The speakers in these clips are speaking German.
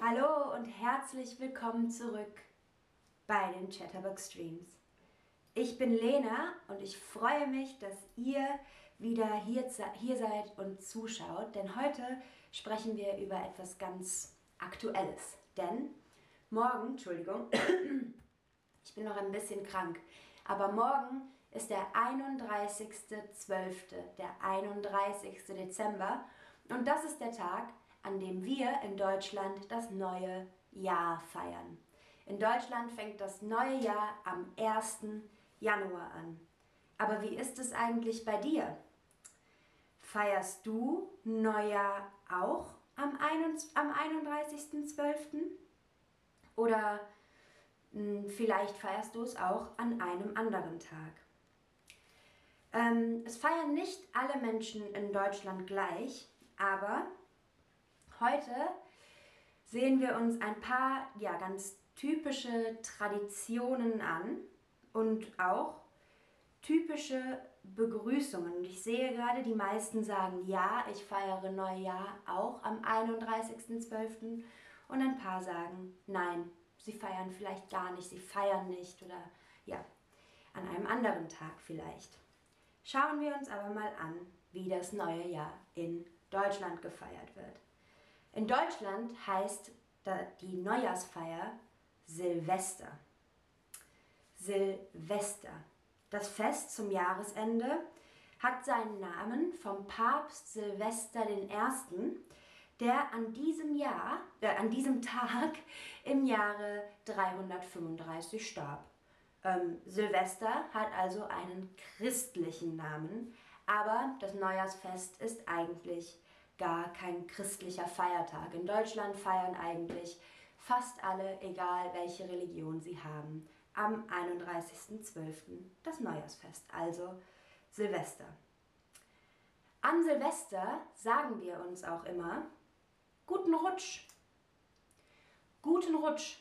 Hallo und herzlich willkommen zurück bei den Chatterbox Streams. Ich bin Lena und ich freue mich, dass ihr wieder hier, hier seid und zuschaut, denn heute sprechen wir über etwas ganz Aktuelles. Denn morgen, Entschuldigung, ich bin noch ein bisschen krank, aber morgen ist der 31.12., der 31. Dezember und das ist der Tag, an dem wir in Deutschland das neue Jahr feiern. In Deutschland fängt das neue Jahr am 1. Januar an. Aber wie ist es eigentlich bei dir? Feierst du Neujahr auch am 31.12.? Oder hm, vielleicht feierst du es auch an einem anderen Tag. Ähm, es feiern nicht alle Menschen in Deutschland gleich, aber Heute sehen wir uns ein paar ja, ganz typische Traditionen an und auch typische Begrüßungen. Und ich sehe gerade, die meisten sagen, ja, ich feiere Neujahr auch am 31.12. Und ein paar sagen, nein, sie feiern vielleicht gar nicht, sie feiern nicht oder ja, an einem anderen Tag vielleicht. Schauen wir uns aber mal an, wie das neue Jahr in Deutschland gefeiert wird. In Deutschland heißt die Neujahrsfeier Silvester. Silvester. Das Fest zum Jahresende hat seinen Namen vom Papst Silvester I., der an diesem Jahr, äh, an diesem Tag im Jahre 335 starb. Ähm, Silvester hat also einen christlichen Namen, aber das Neujahrsfest ist eigentlich gar kein christlicher Feiertag. In Deutschland feiern eigentlich fast alle, egal welche Religion sie haben, am 31.12. das Neujahrsfest, also Silvester. An Silvester sagen wir uns auch immer Guten Rutsch. Guten Rutsch.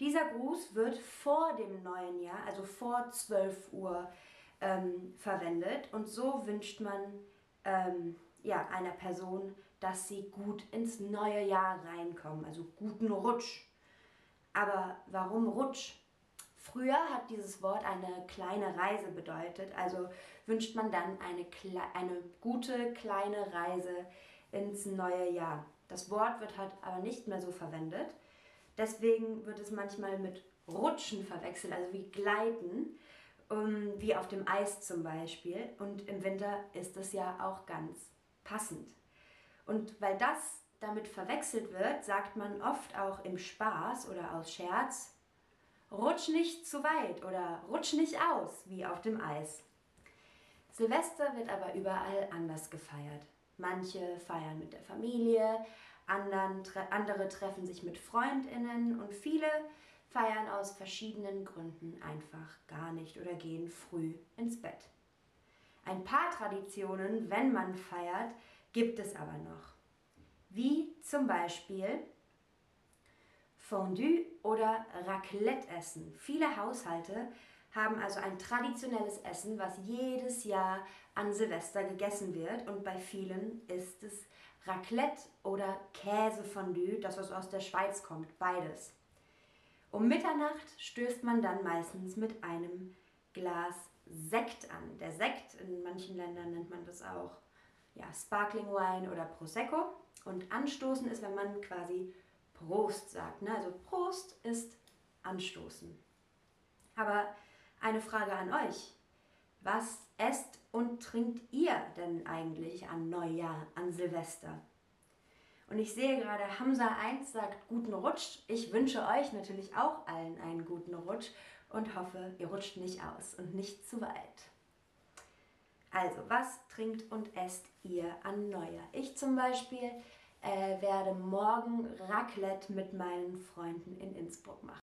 Dieser Gruß wird vor dem neuen Jahr, also vor 12 Uhr, ähm, verwendet und so wünscht man ähm, ja, einer Person, dass sie gut ins neue Jahr reinkommen, also guten Rutsch. Aber warum Rutsch? Früher hat dieses Wort eine kleine Reise bedeutet, also wünscht man dann eine, eine gute kleine Reise ins neue Jahr. Das Wort wird halt aber nicht mehr so verwendet. Deswegen wird es manchmal mit Rutschen verwechselt, also wie Gleiten, um, wie auf dem Eis zum Beispiel. Und im Winter ist es ja auch ganz passend. Und weil das damit verwechselt wird, sagt man oft auch im Spaß oder aus Scherz, rutsch nicht zu weit oder rutsch nicht aus, wie auf dem Eis. Silvester wird aber überall anders gefeiert. Manche feiern mit der Familie, anderen, andere treffen sich mit Freundinnen und viele feiern aus verschiedenen Gründen einfach gar nicht oder gehen früh ins Bett. Ein paar Traditionen, wenn man feiert, gibt es aber noch. Wie zum Beispiel Fondue oder Raclette essen. Viele Haushalte haben also ein traditionelles Essen, was jedes Jahr an Silvester gegessen wird und bei vielen ist es Raclette oder Käsefondue, das was aus der Schweiz kommt, beides. Um Mitternacht stößt man dann meistens mit einem Glas Sekt an. Der Sekt, in manchen Ländern nennt man das auch ja, Sparkling Wine oder Prosecco. Und anstoßen ist, wenn man quasi Prost sagt. Ne? Also Prost ist anstoßen. Aber eine Frage an euch. Was esst und trinkt ihr denn eigentlich an Neujahr, an Silvester? Und ich sehe gerade, Hamza 1 sagt guten Rutsch. Ich wünsche euch natürlich auch allen einen guten Rutsch und hoffe, ihr rutscht nicht aus und nicht zu weit. Also, was trinkt und esst ihr an Neujahr? Ich zum Beispiel äh, werde morgen Raclette mit meinen Freunden in Innsbruck machen.